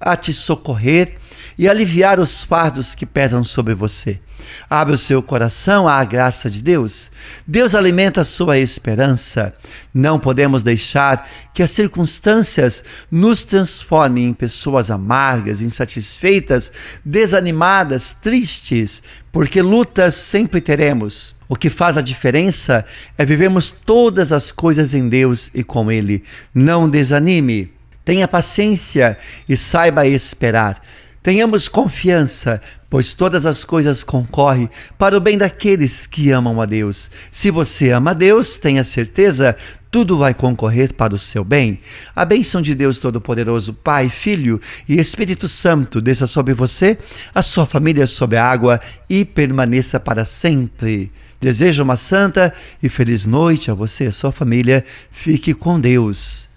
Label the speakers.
Speaker 1: a te socorrer e aliviar os fardos que pesam sobre você. Abre o seu coração à graça de Deus. Deus alimenta a sua esperança. Não podemos deixar que as circunstâncias nos transformem em pessoas amargas, insatisfeitas, desanimadas, tristes, porque lutas sempre teremos. O que faz a diferença é vivermos todas as coisas em Deus e com Ele. Não desanime. Tenha paciência e saiba esperar. Tenhamos confiança, pois todas as coisas concorrem para o bem daqueles que amam a Deus. Se você ama a Deus, tenha certeza, tudo vai concorrer para o seu bem. A bênção de Deus Todo-Poderoso, Pai, Filho e Espírito Santo desça sobre você, a sua família sob a água e permaneça para sempre. Desejo uma santa e feliz noite a você e a sua família. Fique com Deus.